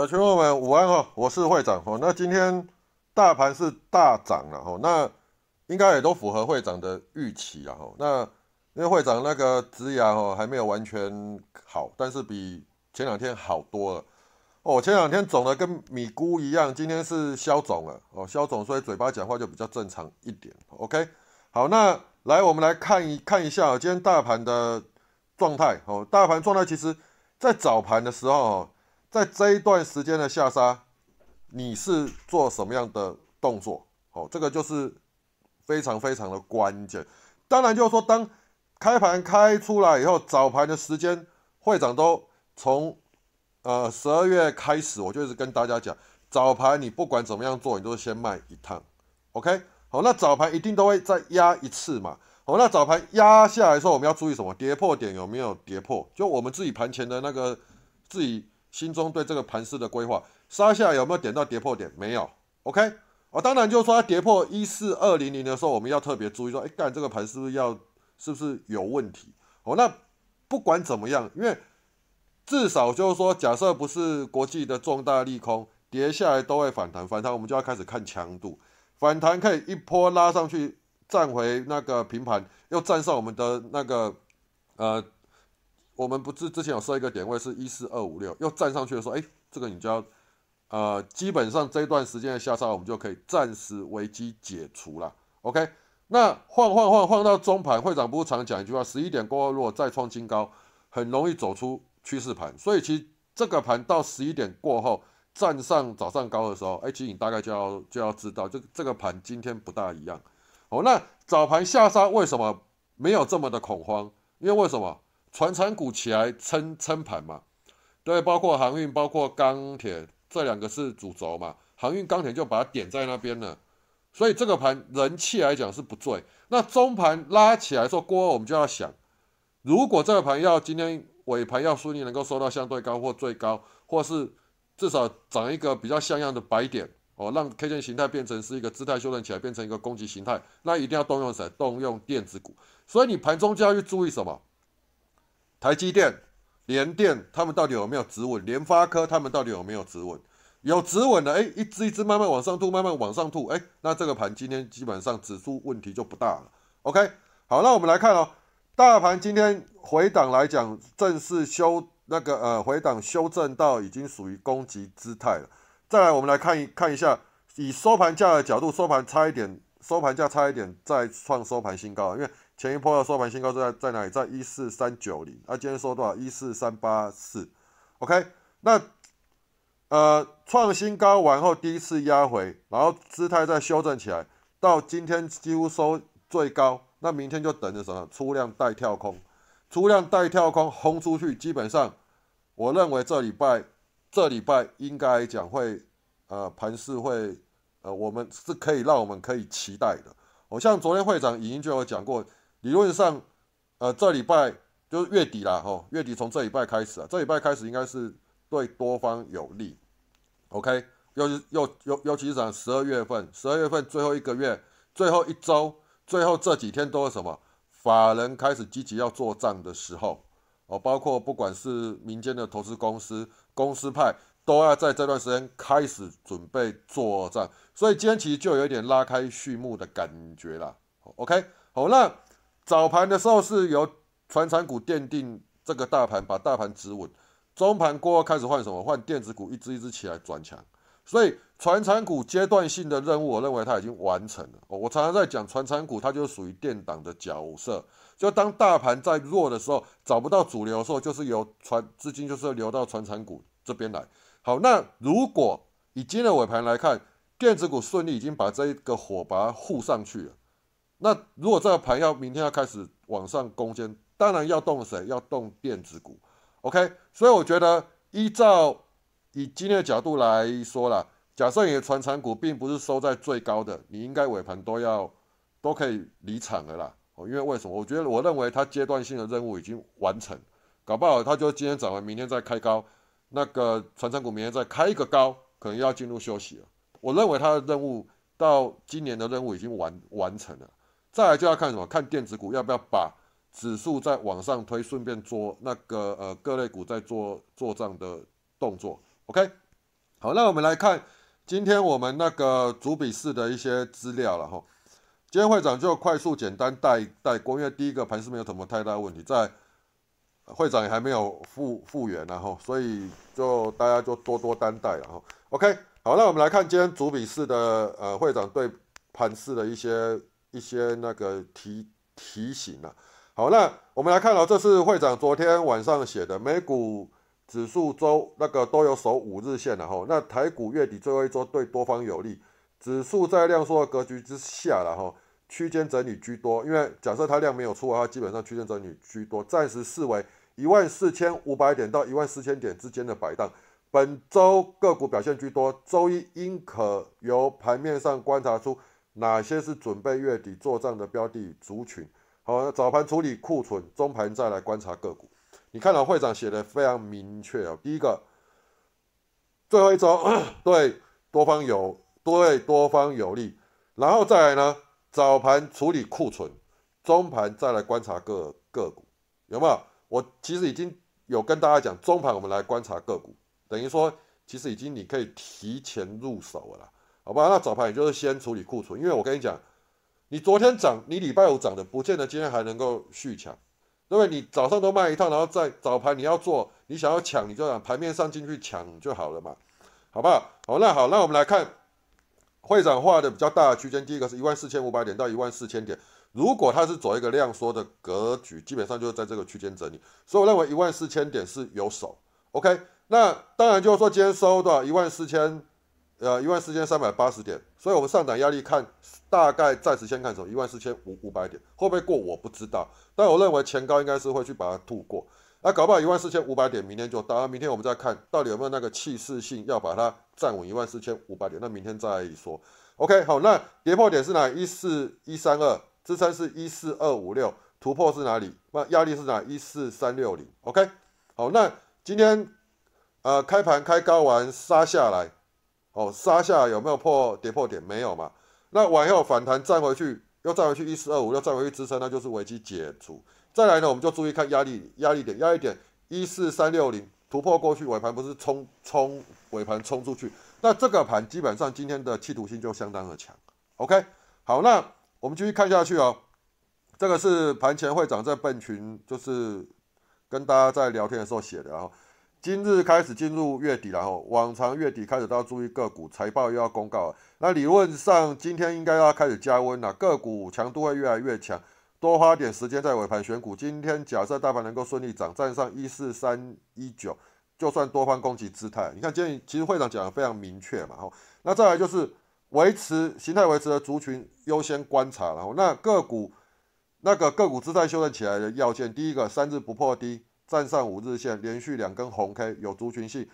呃，群友们午安哦，我是会长哦。那今天大盘是大涨了哦，那应该也都符合会长的预期啊哦。那因为会长那个植牙哦还没有完全好，但是比前两天好多了哦。前两天肿的跟米菇一样，今天是消肿了哦，消肿，所以嘴巴讲话就比较正常一点。OK，好，那来我们来看一看一下今天大盘的状态哦。大盘状态其实在早盘的时候哦。在这一段时间的下杀，你是做什么样的动作？哦，这个就是非常非常的关键。当然，就是说，当开盘开出来以后，早盘的时间，会长都从呃十二月开始，我就是跟大家讲，早盘你不管怎么样做，你都先卖一趟。OK，好，那早盘一定都会再压一次嘛。好，那早盘压下来的时候，我们要注意什么？跌破点有没有跌破？就我们自己盘前的那个自己。心中对这个盘势的规划，杀下有没有点到跌破点？没有。OK，哦，当然就是说它跌破一四二零零的时候，我们要特别注意说，哎，干这个盘是不是要是不是有问题？哦，那不管怎么样，因为至少就是说，假设不是国际的重大利空，跌下来都会反弹，反弹我们就要开始看强度，反弹可以一波拉上去，站回那个平盘，又站上我们的那个呃。我们不是之前有设一个点位是一四二五六，又站上去的时候，哎，这个你就要，呃，基本上这一段时间的下杀，我们就可以暂时危机解除了。OK，那晃晃晃晃到中盘，会长不是常讲一句话，十一点过后如果再创新高，很容易走出趋势盘。所以其实这个盘到十一点过后站上早上高的时候，哎，其实你大概就要就要知道，这这个盘今天不大一样。哦，那早盘下杀为什么没有这么的恐慌？因为为什么？船产股起来撑撑盘嘛，对，包括航运、包括钢铁这两个是主轴嘛，航运、钢铁就把它点在那边了，所以这个盘人气来讲是不对。那中盘拉起来说过后，我们就要想，如果这个盘要今天尾盘要顺利能够收到相对高或最高，或是至少涨一个比较像样的白点哦，让 K 线形态变成是一个姿态修正起来，变成一个攻击形态，那一定要动用谁？动用电子股。所以你盘中就要去注意什么？台积电、联电，他们到底有没有止稳？联发科他们到底有没有止稳？有止稳的，哎，一只一只慢慢往上吐，慢慢往上吐，哎，那这个盘今天基本上指数问题就不大了。OK，好，那我们来看哦，大盘今天回档来讲，正式修那个呃回档修正到已经属于攻击姿态了。再来，我们来看一看一下，以收盘价的角度，收盘差一点，收盘价差一点再创收盘新高，因为。前一波的收盘新高在在哪里？在一四三九零，啊，今天收多少？一四三八四，OK，那呃创新高完后第一次压回，然后姿态再修正起来，到今天几乎收最高，那明天就等着什么？出量带跳空，出量带跳空轰出去，基本上我认为这礼拜这礼拜应该讲会呃盘势会呃我们是可以让我们可以期待的。我像昨天会长已经就有讲过。理论上，呃，这礼拜就是月底了吼，月底从这礼拜开始啊，这礼拜开始应该是对多方有利，OK，又是又尤尤其是讲十二月份，十二月份最后一个月，最后一周，最后这几天都是什么？法人开始积极要做账的时候，哦，包括不管是民间的投资公司、公司派，都要在这段时间开始准备做账，所以今天其实就有一点拉开序幕的感觉了，OK，好，那。早盘的时候是由传产股奠定这个大盘，把大盘止稳。中盘过后开始换什么？换电子股，一只一只起来转强。所以传产股阶段性的任务，我认为它已经完成了。我常常在讲传产股，它就属于电档的角色。就当大盘在弱的时候，找不到主流的时候，就是由传资金就是流到传产股这边来。好，那如果以今天尾盘来看，电子股顺利已经把这一个火把它护上去了。那如果这个盘要明天要开始往上攻坚，当然要动谁？要动电子股，OK？所以我觉得依照以今天的角度来说啦，假设你的船产股并不是收在最高的，你应该尾盘都要都可以离场了啦。哦，因为为什么？我觉得我认为它阶段性的任务已经完成，搞不好它就今天涨完，明天再开高，那个船产股明天再开一个高，可能要进入休息了。我认为它的任务到今年的任务已经完完成了。再来就要看什么？看电子股要不要把指数再往上推，顺便做那个呃各类股在做做账的动作。OK，好，那我们来看今天我们那个主笔试的一些资料了哈。今天会长就快速简单带带过，因为第一个盘是没有什么太大问题，在会长也还没有复复原然后，所以就大家就多多担待了哈。OK，好，那我们来看今天主笔试的呃会长对盘市的一些一些那个提提醒啊。好，那我们来看到这是会长昨天晚上写的，美股指数周那个都有守五日线了哈。那台股月底最后一周对多方有利。指数在量缩格局之下了哈，区间整理居多。因为假设它量没有出的话，基本上区间整理居多，暂时视为一万四千五百点到一万四千点之间的摆荡。本周个股表现居多，周一应可由盘面上观察出哪些是准备月底做账的标的族群。好，早盘处理库存，中盘再来观察个股。你看到会长写的非常明确哦，第一个，最后一周 对多方有。对多方有利，然后再来呢？早盘处理库存，中盘再来观察个个股，有没有？我其实已经有跟大家讲，中盘我们来观察个股，等于说其实已经你可以提前入手了，好吧？那早盘也就是先处理库存，因为我跟你讲，你昨天涨，你礼拜五涨的，不见得今天还能够续抢，因为你早上都卖一套，然后在早盘你要做，你想要抢，你就让盘面上进去抢就好了嘛，好不好？好，那好，那我们来看。会长画的比较大的区间，第一个是一万四千五百点到一万四千点。如果它是走一个量缩的格局，基本上就是在这个区间整理。所以我认为一万四千点是有手。OK，那当然就是说今天收的一万四千，呃，一万四千三百八十点。所以我们上涨压力看大概暂时先看什么一万四千五五百点，会不会过我不知道，但我认为前高应该是会去把它度过。那搞不好一万四千五百点，明天就到。明天我们再看到底有没有那个气势性要把它站稳一万四千五百点。那明天再说。OK，好，那跌破点是哪？一四一三二，支撑是一四二五六，突破是哪里？那压力是哪？一四三六零。OK，好，那今天呃开盘开高完杀下来，哦，杀下有没有破跌破点？没有嘛？那往后反弹站回去，又站回去一四二五，又站回去支撑，那就是危机解除。再来呢，我们就注意看压力，压力点，压力点一四三六零突破过去，尾盘不是冲冲尾盘冲出去，那这个盘基本上今天的企图性就相当的强。OK，好，那我们继续看下去哦。这个是盘前会长在笨群，就是跟大家在聊天的时候写的。然后今日开始进入月底，然后往常月底开始都要注意个股财报又要公告，那理论上今天应该要开始加温了，个股强度会越来越强。多花点时间在尾盘选股。今天假设大盘能够顺利涨，站上一四三一九，就算多方攻击姿态。你看今天其实会长讲的非常明确嘛，吼。那再来就是维持形态维持的族群优先观察，然后那个股那个个股姿态修正起来的要件，第一个三日不破低，站上五日线，连续两根红 K 有族群性，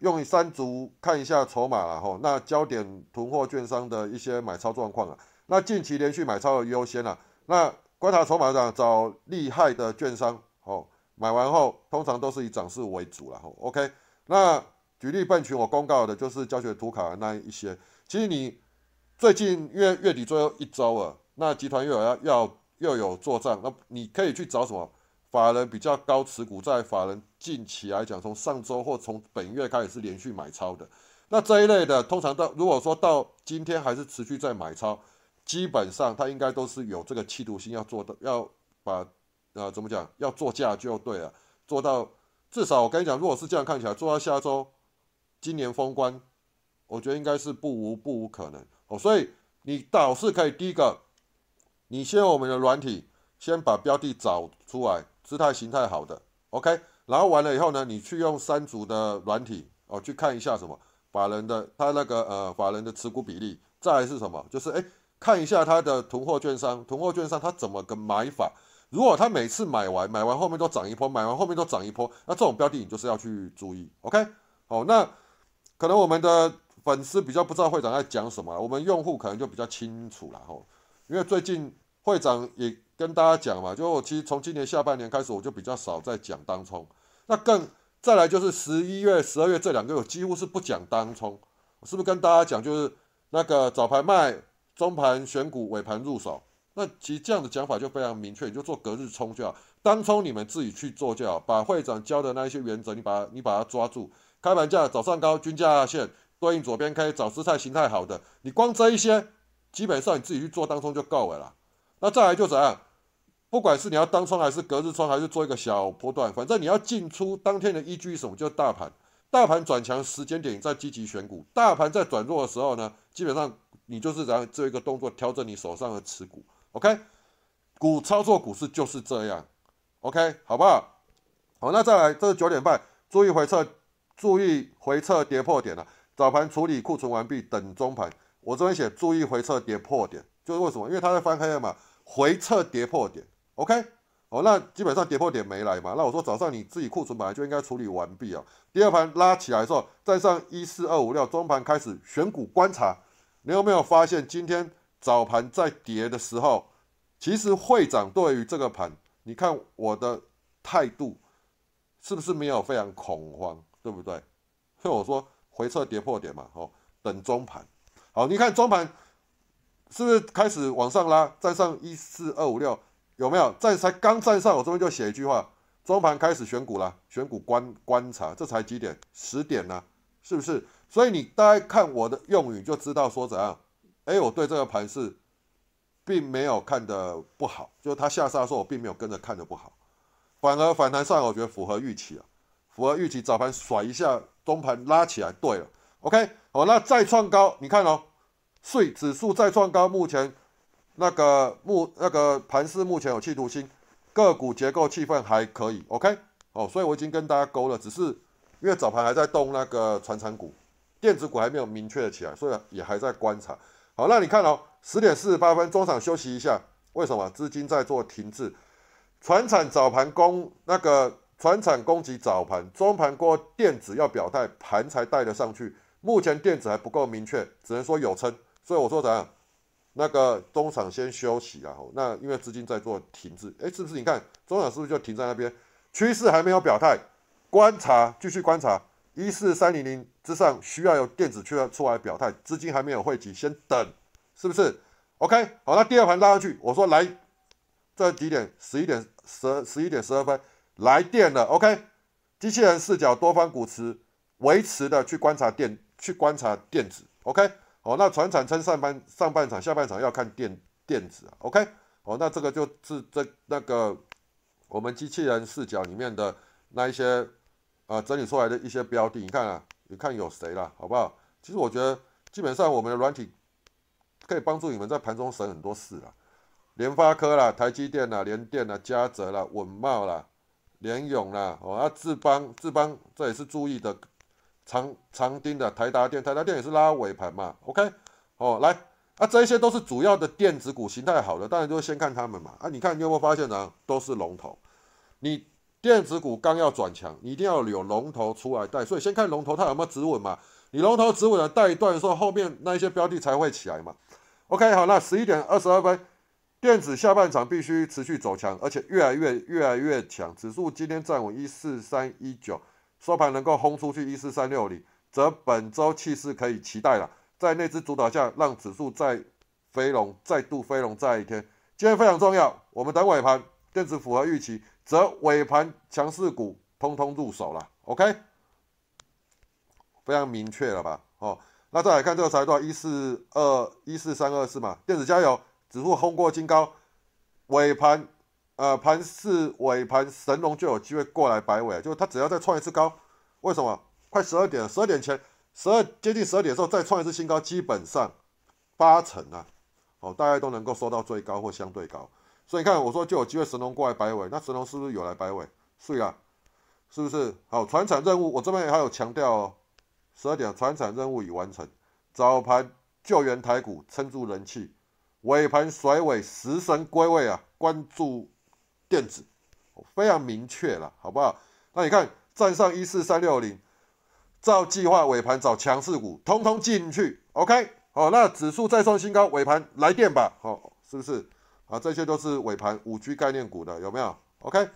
用三足看一下筹码然后那焦点囤货券商的一些买超状况啊，那近期连续买超的优先啊，那。观察筹码上找厉害的券商，哦，买完后通常都是以涨势为主了，哈，OK。那举例半群，我公告的就是教学图卡那一些。其实你最近月月底最后一周了，那集团又有要要又有做账，那你可以去找什么法人比较高持股，在法人近期来讲，从上周或从本月开始是连续买超的，那这一类的通常到如果说到今天还是持续在买超。基本上，它应该都是有这个企图心，要做的，要把，呃，怎么讲，要做价就对了，做到至少我跟你讲，如果是这样看起来，做到下周，今年封关，我觉得应该是不无不无可能哦。所以你倒是可以第一个，你先我们的软体，先把标的找出来，姿态形态好的，OK，然后完了以后呢，你去用三组的软体哦，去看一下什么法人的他那个呃法人的持股比例，再是什么，就是哎。看一下它的囤货券商，囤货券商它怎么个买法？如果它每次买完，买完后面都涨一波，买完后面都涨一波，那这种标的你就是要去注意。OK，好，那可能我们的粉丝比较不知道会长在讲什么，我们用户可能就比较清楚了吼。因为最近会长也跟大家讲嘛，就我其实从今年下半年开始，我就比较少在讲当冲。那更再来就是十一月、十二月这两个月，几乎是不讲当冲，是不是跟大家讲就是那个早盘卖？中盘选股，尾盘入手，那其实这样的讲法就非常明确，你就做隔日冲就好，当冲你们自己去做就好，把会长教的那一些原则，你把你把它抓住，开盘价早上高均价线，对应左边 K 找姿态形态好的，你光这一些，基本上你自己去做当冲就够了啦。那再来就怎样？不管是你要当窗还是隔日窗，还是做一个小波段，反正你要进出当天的依据什么？就是大盘，大盘转强时间点在积极选股，大盘在转弱的时候呢，基本上你就是怎样做一个动作，调整你手上的持股。OK，股操作股市就是这样。OK，好不好？好，那再来，这是九点半，注意回撤，注意回撤跌破点了。早盘处理库存完毕，等中盘。我这边写注意回撤跌破点，就是为什么？因为它在翻黑了嘛，回撤跌破点。OK，哦，那基本上跌破点没来嘛，那我说早上你自己库存本来就应该处理完毕啊。第二盘拉起来的时候，站上一四二五六，中盘开始选股观察，你有没有发现今天早盘在跌的时候，其实会长对于这个盘，你看我的态度是不是没有非常恐慌，对不对？所以我说回撤跌破点嘛，哦，等中盘。好，你看中盘是不是开始往上拉，站上一四二五六？有没有在才刚站上？我这边就写一句话：中盘开始选股了，选股观观察，这才几点？十点呢，是不是？所以你大家看我的用语就知道说怎样。哎，我对这个盘是并没有看的不好，就是它下杀的时候我并没有跟着看的不好，反而反弹上我觉得符合预期了，符合预期。早盘甩一下，中盘拉起来，对了，OK，好，那再创高，你看哦，税指数再创高，目前。那个目那个盘势目前有企图心，个股结构气氛还可以，OK，哦，所以我已经跟大家勾了，只是因为早盘还在动那个传产股，电子股还没有明确起来，所以也还在观察。好，那你看哦，十点四十八分中场休息一下，为什么？资金在做停滞，船产早盘攻那个船产攻击早盘，中盘过电子要表态，盘才带得上去。目前电子还不够明确，只能说有撑，所以我说怎样？那个中场先休息啊，那因为资金在做停滞，哎，是不是？你看中场是不是就停在那边？趋势还没有表态，观察，继续观察，一四三零零之上需要有电子出来出来表态，资金还没有汇集，先等，是不是？OK，好，那第二盘拉上去，我说来，这几点？十一点十十一点十二分来电了，OK，机器人视角多方股池维持的去观察电，去观察电子，OK。哦，那船产称上半上半场，下半场要看电电子啊，OK，哦，那这个就是这那个我们机器人视角里面的那一些啊整理出来的一些标的，你看啊，你看有谁了，好不好？其实我觉得基本上我们的软体可以帮助你们在盘中省很多事了，联发科啦、台积电啦、联电啦、嘉泽啦、稳茂啦、联永啦，哦，那智邦智邦这也是注意的。长长钉的台达电，台达电也是拉尾盘嘛，OK，哦，来，啊，这些都是主要的电子股形态好的，当然就先看他们嘛，啊，你看你有没有发现呢？都是龙头，你电子股刚要转强，你一定要有龙头出来带，所以先看龙头它有没有止稳嘛，你龙头止稳了带一段的时候，后面那一些标的才会起来嘛，OK，好，那十一点二十二分，电子下半场必须持续走强，而且越来越越来越强，指数今天站稳一四三一九。收盘能够轰出去一四三六零，则本周气势可以期待了。在那只主导下，让指数再飞龙，再度飞龙再一天。今天非常重要，我们等尾盘，电子符合预期，则尾盘强势股通通入手了。OK，非常明确了吧？哦，那再来看这个财段一四二一四三二四嘛，电子加油，指数轰过金高，尾盘。呃，盘市尾盘神龙就有机会过来摆尾，就是它只要再创一次高，为什么？快十二点，十二点前，十二接近十二点的时候再创一次新高，基本上八成啊，哦，大家都能够收到最高或相对高。所以你看，我说就有机会神龙过来摆尾，那神龙是不是有来摆尾？是啊，是不是？好，船产任务我这边还有强调哦，十二点船产任务已完成，早盘救援台股撑住人气，尾盘甩尾食神归位啊，关注。电子非常明确了，好不好？那你看站上一四三六零，照计划尾盘找强势股，通通进去。OK，好，那指数再创新高，尾盘来电吧，好，是不是？啊，这些都是尾盘五 G 概念股的，有没有？OK，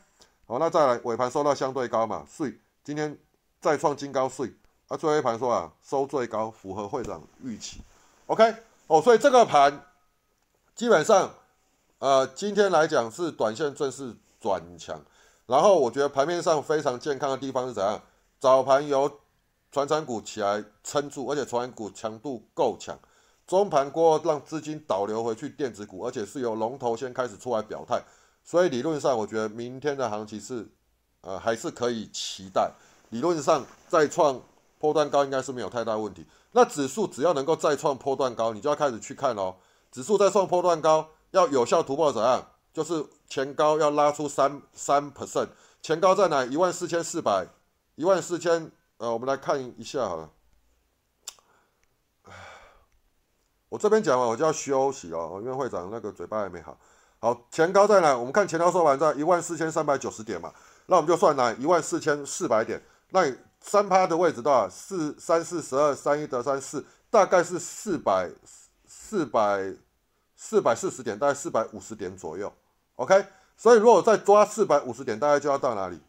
好，那再来尾盘收到相对高嘛，税今天再创新高税，啊，最后一盘说啊收最高，符合会长预期。OK，哦，所以这个盘基本上。呃，今天来讲是短线正式转强，然后我觉得盘面上非常健康的地方是怎样？早盘有船产股起来撑住，而且传产股强度够强。中盘过后让资金导流回去电子股，而且是由龙头先开始出来表态，所以理论上我觉得明天的行情是，呃，还是可以期待。理论上再创波段高应该是没有太大问题。那指数只要能够再创波段高，你就要开始去看喽。指数再创波段高，要有效突破怎样？就是前高要拉出三三 percent，前高在哪？一万四千四百，一万四千。呃，我们来看一下好了。我这边讲完，我就要休息哦，因为会长那个嘴巴还没好。好，前高在哪？我们看前高收盘在一万四千三百九十点嘛，那我们就算哪一万四千四百点。那三趴的位置多少？四三四十二，三一得三四，大概是四百四百四百四十点，大概四百五十点左右。OK，所以如果再抓四百五十点，大概就要到哪里？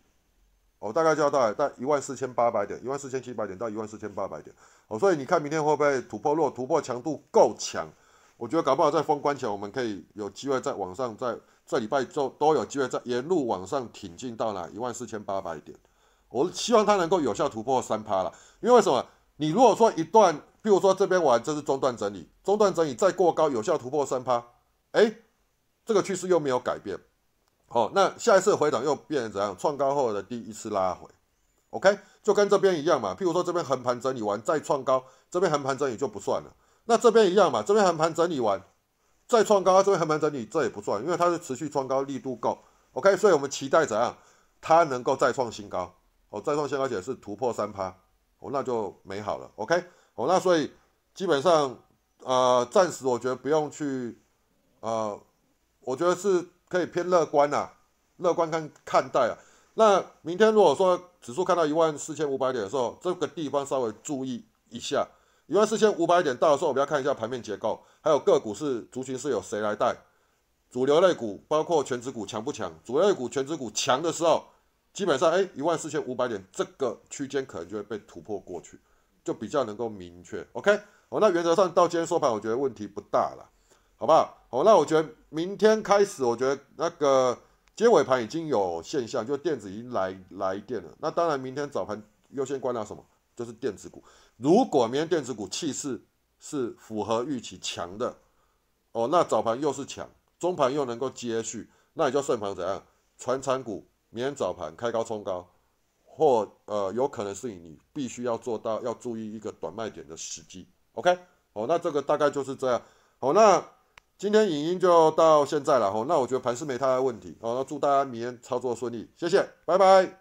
哦，大概就要到在一万四千八百点，一万四千七百点到一万四千八百点。哦，所以你看明天会不会突破？如果突破强度够强，我觉得搞不好在封关前，我们可以有机会在往上，在这礼拜就都有机会在沿路往上挺进到哪一万四千八百点。我希望它能够有效突破三趴了，因为什么？你如果说一段，比如说这边玩这是中段整理，中段整理再过高，有效突破三趴，哎，这个趋势又没有改变。好，那下一次回档又变成怎样？创高后的第一次拉回，OK，就跟这边一样嘛。譬如说这边横盘整理完再创高，这边横盘整理就不算了。那这边一样嘛，这边横盘整理完再创高，这边横盘整理这也不算，因为它是持续创高力度够，OK。所以我们期待怎样？它能够再创新高，哦，再创新高且是突破三趴，哦，那就美好了，OK。那所以基本上呃，暂时我觉得不用去，呃，我觉得是。可以偏乐观呐，乐观看看待啊。那明天如果说指数看到一万四千五百点的时候，这个地方稍微注意一下。一万四千五百点到的时候，我们要看一下盘面结构，还有个股是族群是有谁来带。主流类股包括全指股强不强？主流类股全指股强的时候，基本上哎一万四千五百点这个区间可能就会被突破过去，就比较能够明确。OK，哦，那原则上到今天收盘，我觉得问题不大了。好不好？好，那我觉得明天开始，我觉得那个接尾盘已经有现象，就电子已经来来电了。那当然，明天早盘优先观察什么？就是电子股。如果明天电子股气势是符合预期强的，哦，那早盘又是强，中盘又能够接续，那你就顺盘怎样？传产股明天早盘开高冲高，或呃，有可能是你必须要做到要注意一个短卖点的时机。OK，好，那这个大概就是这样。好，那。今天影音就到现在了好，那我觉得盘是没太大问题好，那祝大家明天操作顺利，谢谢，拜拜。